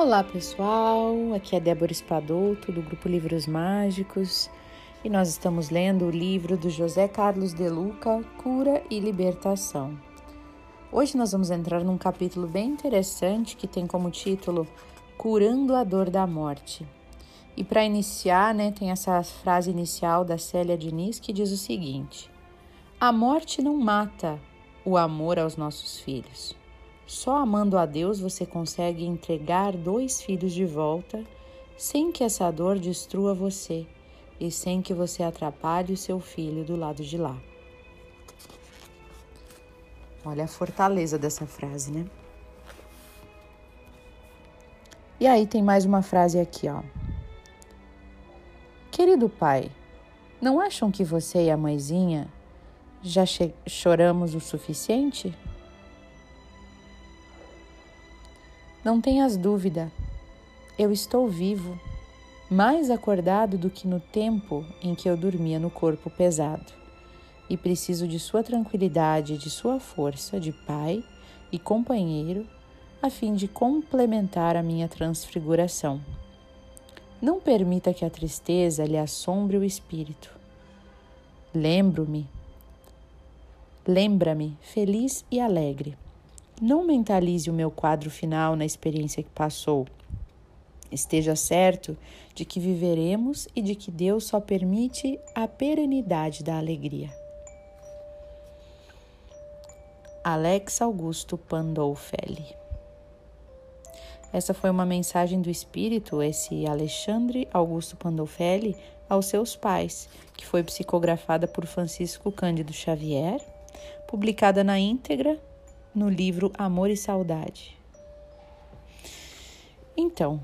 Olá pessoal, aqui é Débora Espadoto do grupo Livros Mágicos e nós estamos lendo o livro do José Carlos de Luca, Cura e Libertação. Hoje nós vamos entrar num capítulo bem interessante que tem como título Curando a Dor da Morte. E para iniciar, né, tem essa frase inicial da Célia Diniz que diz o seguinte: A morte não mata o amor aos nossos filhos. Só amando a Deus você consegue entregar dois filhos de volta sem que essa dor destrua você e sem que você atrapalhe o seu filho do lado de lá. Olha a fortaleza dessa frase, né? E aí tem mais uma frase aqui, ó. Querido pai, não acham que você e a mãezinha já choramos o suficiente? Não tenhas dúvida, eu estou vivo, mais acordado do que no tempo em que eu dormia no corpo pesado, e preciso de sua tranquilidade, de sua força de pai e companheiro, a fim de complementar a minha transfiguração. Não permita que a tristeza lhe assombre o espírito. Lembro-me, lembra-me feliz e alegre não mentalize o meu quadro final na experiência que passou. Esteja certo de que viveremos e de que Deus só permite a perenidade da alegria. Alex Augusto Pandolfelli Essa foi uma mensagem do Espírito, esse Alexandre Augusto Pandolfelli, aos seus pais, que foi psicografada por Francisco Cândido Xavier, publicada na íntegra no livro Amor e Saudade. Então,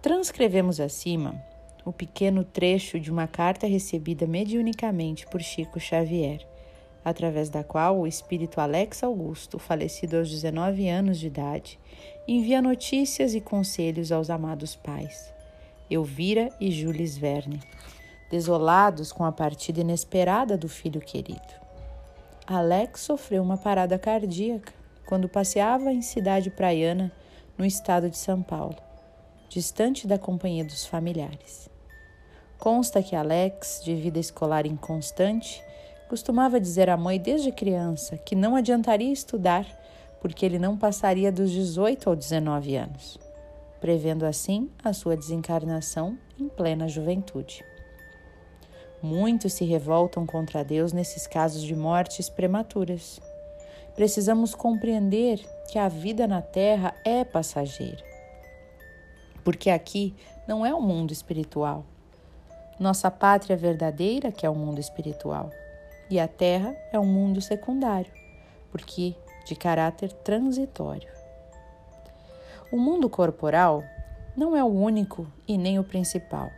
transcrevemos acima o pequeno trecho de uma carta recebida mediunicamente por Chico Xavier, através da qual o espírito Alex Augusto, falecido aos 19 anos de idade, envia notícias e conselhos aos amados pais, Elvira e Jules Verne, desolados com a partida inesperada do filho querido. Alex sofreu uma parada cardíaca quando passeava em cidade praiana no estado de São Paulo, distante da companhia dos familiares. Consta que Alex, de vida escolar inconstante, costumava dizer à mãe desde criança que não adiantaria estudar porque ele não passaria dos 18 ou 19 anos, prevendo assim a sua desencarnação em plena juventude. Muitos se revoltam contra Deus nesses casos de mortes prematuras. Precisamos compreender que a vida na Terra é passageira. Porque aqui não é o mundo espiritual. Nossa pátria verdadeira que é o mundo espiritual. E a Terra é um mundo secundário, porque de caráter transitório. O mundo corporal não é o único e nem o principal.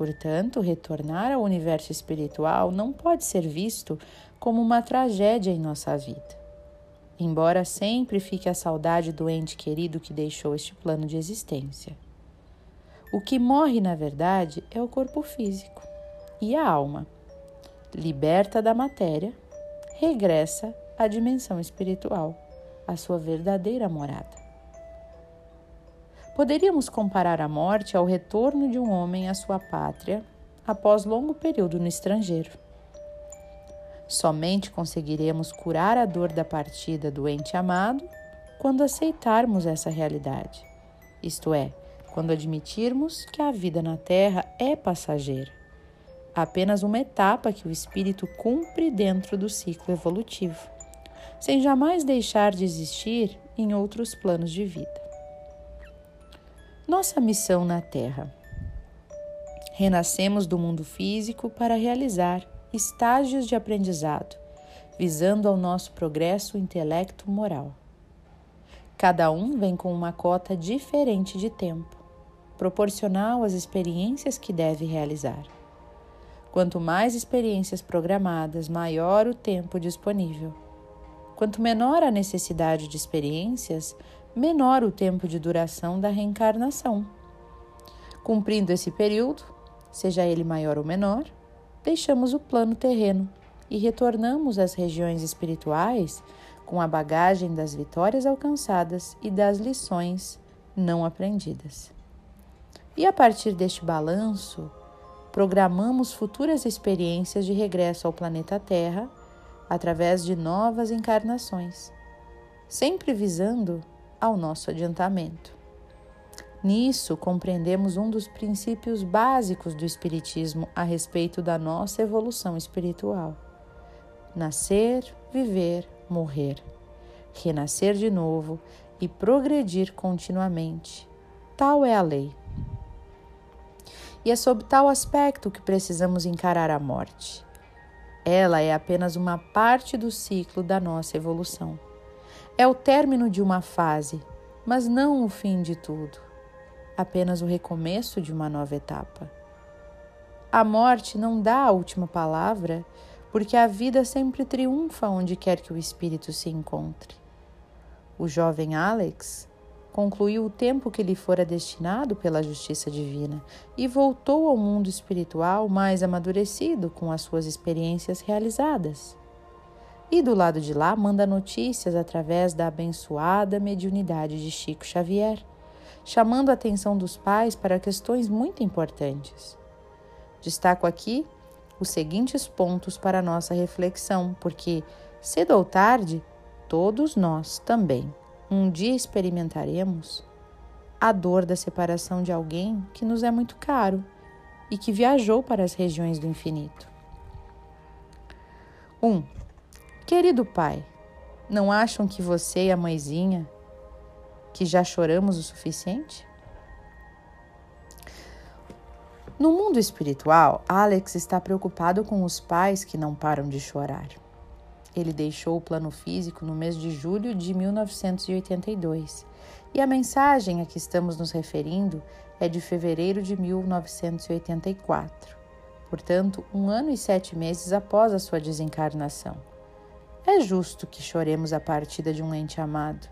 Portanto, retornar ao universo espiritual não pode ser visto como uma tragédia em nossa vida. Embora sempre fique a saudade do ente querido que deixou este plano de existência. O que morre, na verdade, é o corpo físico e a alma. Liberta da matéria, regressa à dimensão espiritual, à sua verdadeira morada. Poderíamos comparar a morte ao retorno de um homem à sua pátria após longo período no estrangeiro. Somente conseguiremos curar a dor da partida do ente amado quando aceitarmos essa realidade, isto é, quando admitirmos que a vida na Terra é passageira, apenas uma etapa que o espírito cumpre dentro do ciclo evolutivo, sem jamais deixar de existir em outros planos de vida. Nossa missão na Terra. Renascemos do mundo físico para realizar estágios de aprendizado, visando ao nosso progresso intelecto-moral. Cada um vem com uma cota diferente de tempo, proporcional às experiências que deve realizar. Quanto mais experiências programadas, maior o tempo disponível. Quanto menor a necessidade de experiências, menor o tempo de duração da reencarnação. Cumprindo esse período, seja ele maior ou menor, deixamos o plano terreno e retornamos às regiões espirituais com a bagagem das vitórias alcançadas e das lições não aprendidas. E a partir deste balanço, programamos futuras experiências de regresso ao planeta Terra através de novas encarnações, sempre visando ao nosso adiantamento. Nisso, compreendemos um dos princípios básicos do Espiritismo a respeito da nossa evolução espiritual: nascer, viver, morrer, renascer de novo e progredir continuamente. Tal é a lei. E é sob tal aspecto que precisamos encarar a morte. Ela é apenas uma parte do ciclo da nossa evolução. É o término de uma fase, mas não o fim de tudo, apenas o recomeço de uma nova etapa. A morte não dá a última palavra, porque a vida sempre triunfa onde quer que o espírito se encontre. O jovem Alex concluiu o tempo que lhe fora destinado pela justiça divina e voltou ao mundo espiritual mais amadurecido com as suas experiências realizadas. E do lado de lá manda notícias através da abençoada mediunidade de Chico Xavier, chamando a atenção dos pais para questões muito importantes. Destaco aqui os seguintes pontos para nossa reflexão, porque, cedo ou tarde, todos nós também um dia experimentaremos a dor da separação de alguém que nos é muito caro e que viajou para as regiões do infinito. 1. Um, querido pai, não acham que você e a mãezinha que já choramos o suficiente? No mundo espiritual, Alex está preocupado com os pais que não param de chorar. Ele deixou o plano físico no mês de julho de 1982 e a mensagem a que estamos nos referindo é de fevereiro de 1984, portanto, um ano e sete meses após a sua desencarnação. É justo que choremos a partida de um ente amado.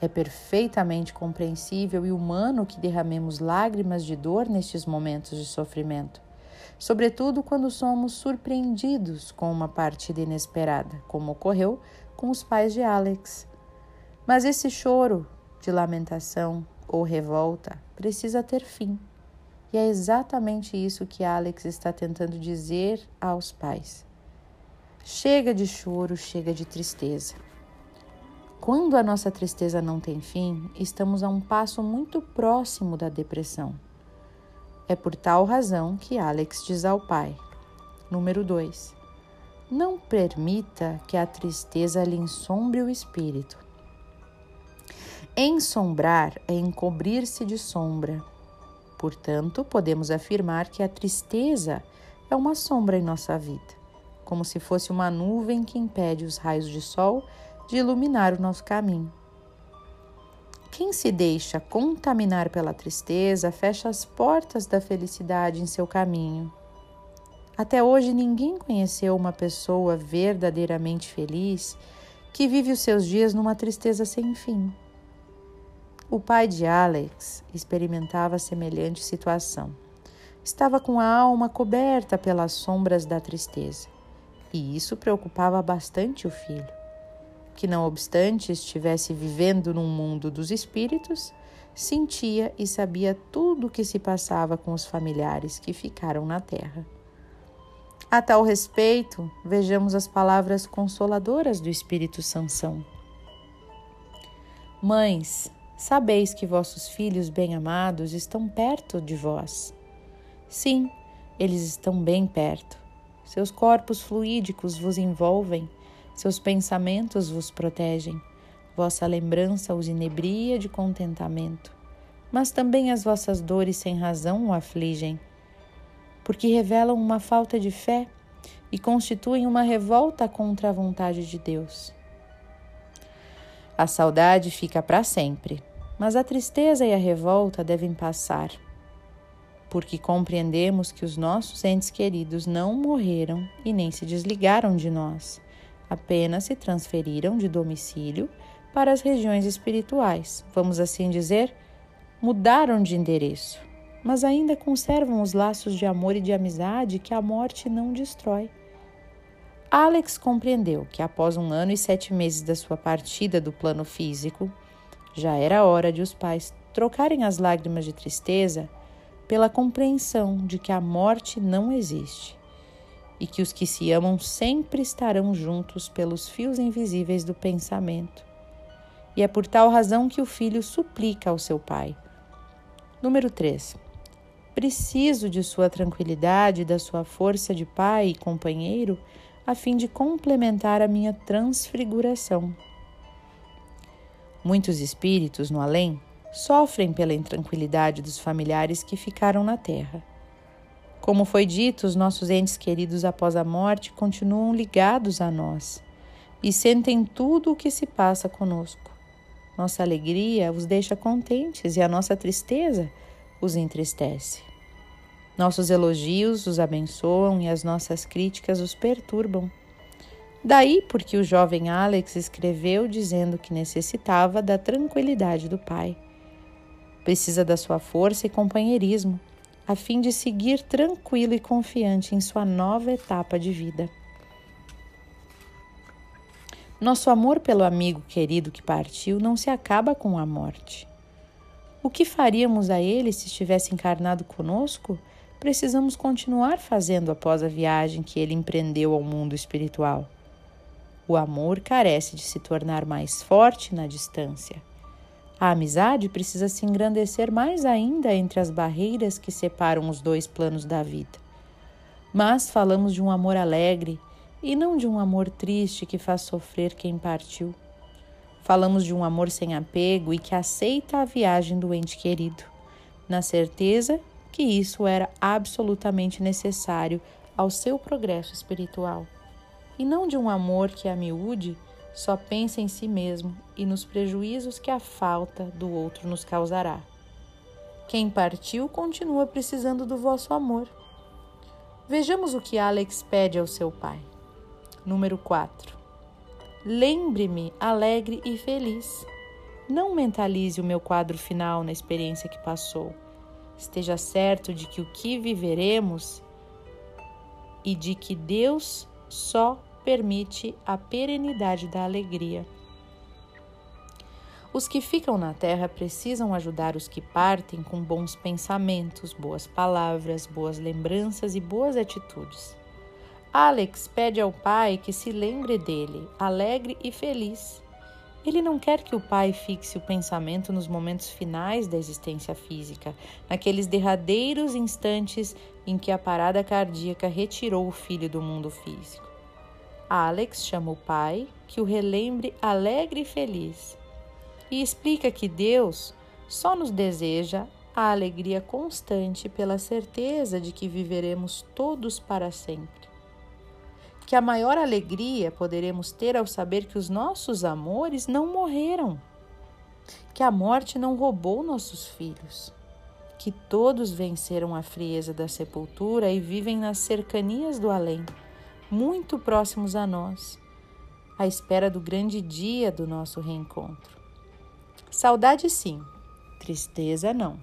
É perfeitamente compreensível e humano que derramemos lágrimas de dor nestes momentos de sofrimento sobretudo quando somos surpreendidos com uma partida inesperada, como ocorreu com os pais de Alex. Mas esse choro de lamentação ou revolta precisa ter fim. E é exatamente isso que Alex está tentando dizer aos pais. Chega de choro, chega de tristeza. Quando a nossa tristeza não tem fim, estamos a um passo muito próximo da depressão. É por tal razão que Alex diz ao pai: Número 2. Não permita que a tristeza lhe ensombre o espírito. Ensombrar é encobrir-se de sombra. Portanto, podemos afirmar que a tristeza é uma sombra em nossa vida, como se fosse uma nuvem que impede os raios de sol de iluminar o nosso caminho. Quem se deixa contaminar pela tristeza fecha as portas da felicidade em seu caminho. Até hoje ninguém conheceu uma pessoa verdadeiramente feliz que vive os seus dias numa tristeza sem fim. O pai de Alex experimentava semelhante situação. Estava com a alma coberta pelas sombras da tristeza, e isso preocupava bastante o filho que, não obstante estivesse vivendo num mundo dos espíritos, sentia e sabia tudo o que se passava com os familiares que ficaram na terra. A tal respeito, vejamos as palavras consoladoras do Espírito Sansão. Mães, sabeis que vossos filhos bem-amados estão perto de vós. Sim, eles estão bem perto. Seus corpos fluídicos vos envolvem seus pensamentos vos protegem, vossa lembrança os inebria de contentamento, mas também as vossas dores sem razão o afligem, porque revelam uma falta de fé e constituem uma revolta contra a vontade de Deus. A saudade fica para sempre, mas a tristeza e a revolta devem passar, porque compreendemos que os nossos entes queridos não morreram e nem se desligaram de nós apenas se transferiram de domicílio para as regiões espirituais, vamos assim dizer, mudaram de endereço, mas ainda conservam os laços de amor e de amizade que a morte não destrói. Alex compreendeu que após um ano e sete meses da sua partida do plano físico, já era hora de os pais trocarem as lágrimas de tristeza pela compreensão de que a morte não existe e que os que se amam sempre estarão juntos pelos fios invisíveis do pensamento. E é por tal razão que o filho suplica ao seu pai. Número 3. Preciso de sua tranquilidade, da sua força de pai e companheiro, a fim de complementar a minha transfiguração. Muitos espíritos no além sofrem pela intranquilidade dos familiares que ficaram na terra. Como foi dito, os nossos entes queridos após a morte continuam ligados a nós e sentem tudo o que se passa conosco. Nossa alegria os deixa contentes e a nossa tristeza os entristece. Nossos elogios os abençoam e as nossas críticas os perturbam. Daí porque o jovem Alex escreveu dizendo que necessitava da tranquilidade do pai. Precisa da sua força e companheirismo, a fim de seguir tranquilo e confiante em sua nova etapa de vida. Nosso amor pelo amigo querido que partiu não se acaba com a morte. O que faríamos a ele se estivesse encarnado conosco? Precisamos continuar fazendo após a viagem que ele empreendeu ao mundo espiritual. O amor carece de se tornar mais forte na distância. A amizade precisa se engrandecer mais ainda entre as barreiras que separam os dois planos da vida. Mas falamos de um amor alegre e não de um amor triste que faz sofrer quem partiu. Falamos de um amor sem apego e que aceita a viagem do ente querido, na certeza que isso era absolutamente necessário ao seu progresso espiritual e não de um amor que a miúde só pensa em si mesmo e nos prejuízos que a falta do outro nos causará. Quem partiu continua precisando do vosso amor. Vejamos o que Alex pede ao seu pai. Número 4. Lembre-me alegre e feliz. Não mentalize o meu quadro final na experiência que passou. Esteja certo de que o que viveremos e de que Deus só permite a perenidade da alegria. Os que ficam na terra precisam ajudar os que partem com bons pensamentos, boas palavras, boas lembranças e boas atitudes. Alex pede ao pai que se lembre dele, alegre e feliz. Ele não quer que o pai fixe o pensamento nos momentos finais da existência física, naqueles derradeiros instantes em que a parada cardíaca retirou o filho do mundo físico. Alex chama o pai que o relembre alegre e feliz e explica que Deus só nos deseja a alegria constante pela certeza de que viveremos todos para sempre. Que a maior alegria poderemos ter ao saber que os nossos amores não morreram, que a morte não roubou nossos filhos, que todos venceram a frieza da sepultura e vivem nas cercanias do além muito próximos a nós, à espera do grande dia do nosso reencontro. Saudade, sim, tristeza, não.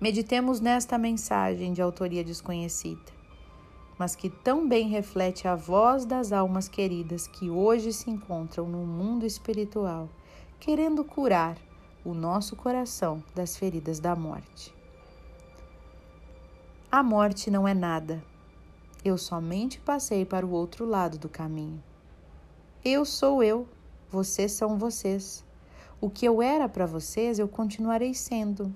Meditemos nesta mensagem de autoria desconhecida, mas que tão bem reflete a voz das almas queridas que hoje se encontram no mundo espiritual, querendo curar o nosso coração das feridas da morte. A morte não é nada eu somente passei para o outro lado do caminho. Eu sou eu, vocês são vocês. O que eu era para vocês, eu continuarei sendo.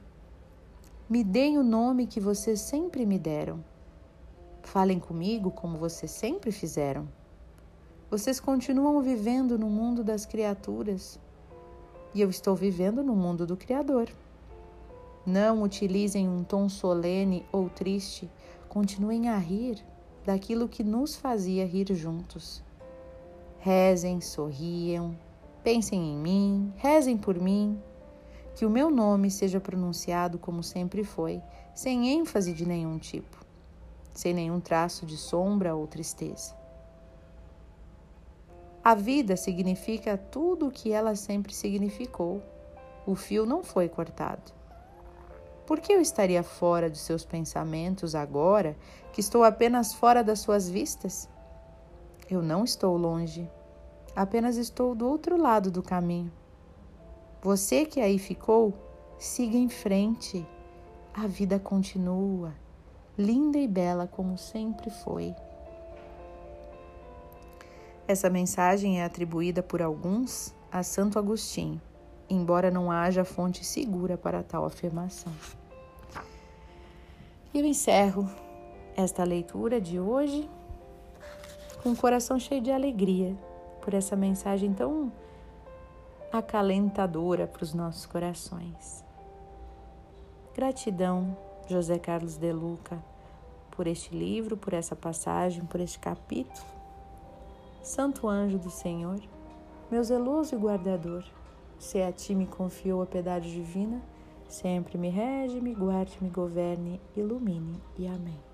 Me deem o nome que vocês sempre me deram. Falem comigo como vocês sempre fizeram. Vocês continuam vivendo no mundo das criaturas e eu estou vivendo no mundo do Criador. Não utilizem um tom solene ou triste, continuem a rir daquilo que nos fazia rir juntos. Rezem, sorriam, pensem em mim, rezem por mim, que o meu nome seja pronunciado como sempre foi, sem ênfase de nenhum tipo, sem nenhum traço de sombra ou tristeza. A vida significa tudo o que ela sempre significou. O fio não foi cortado. Por que eu estaria fora de seus pensamentos agora que estou apenas fora das suas vistas? Eu não estou longe, apenas estou do outro lado do caminho. Você que aí ficou, siga em frente. A vida continua, linda e bela como sempre foi. Essa mensagem é atribuída por alguns a Santo Agostinho, embora não haja fonte segura para tal afirmação. Eu encerro esta leitura de hoje com o coração cheio de alegria por essa mensagem tão acalentadora para os nossos corações. Gratidão, José Carlos de Luca, por este livro, por essa passagem, por este capítulo. Santo anjo do Senhor, meu zeloso e guardador, se a ti me confiou a piedade divina, sempre me rege, me guarde, me governe, ilumine e amém.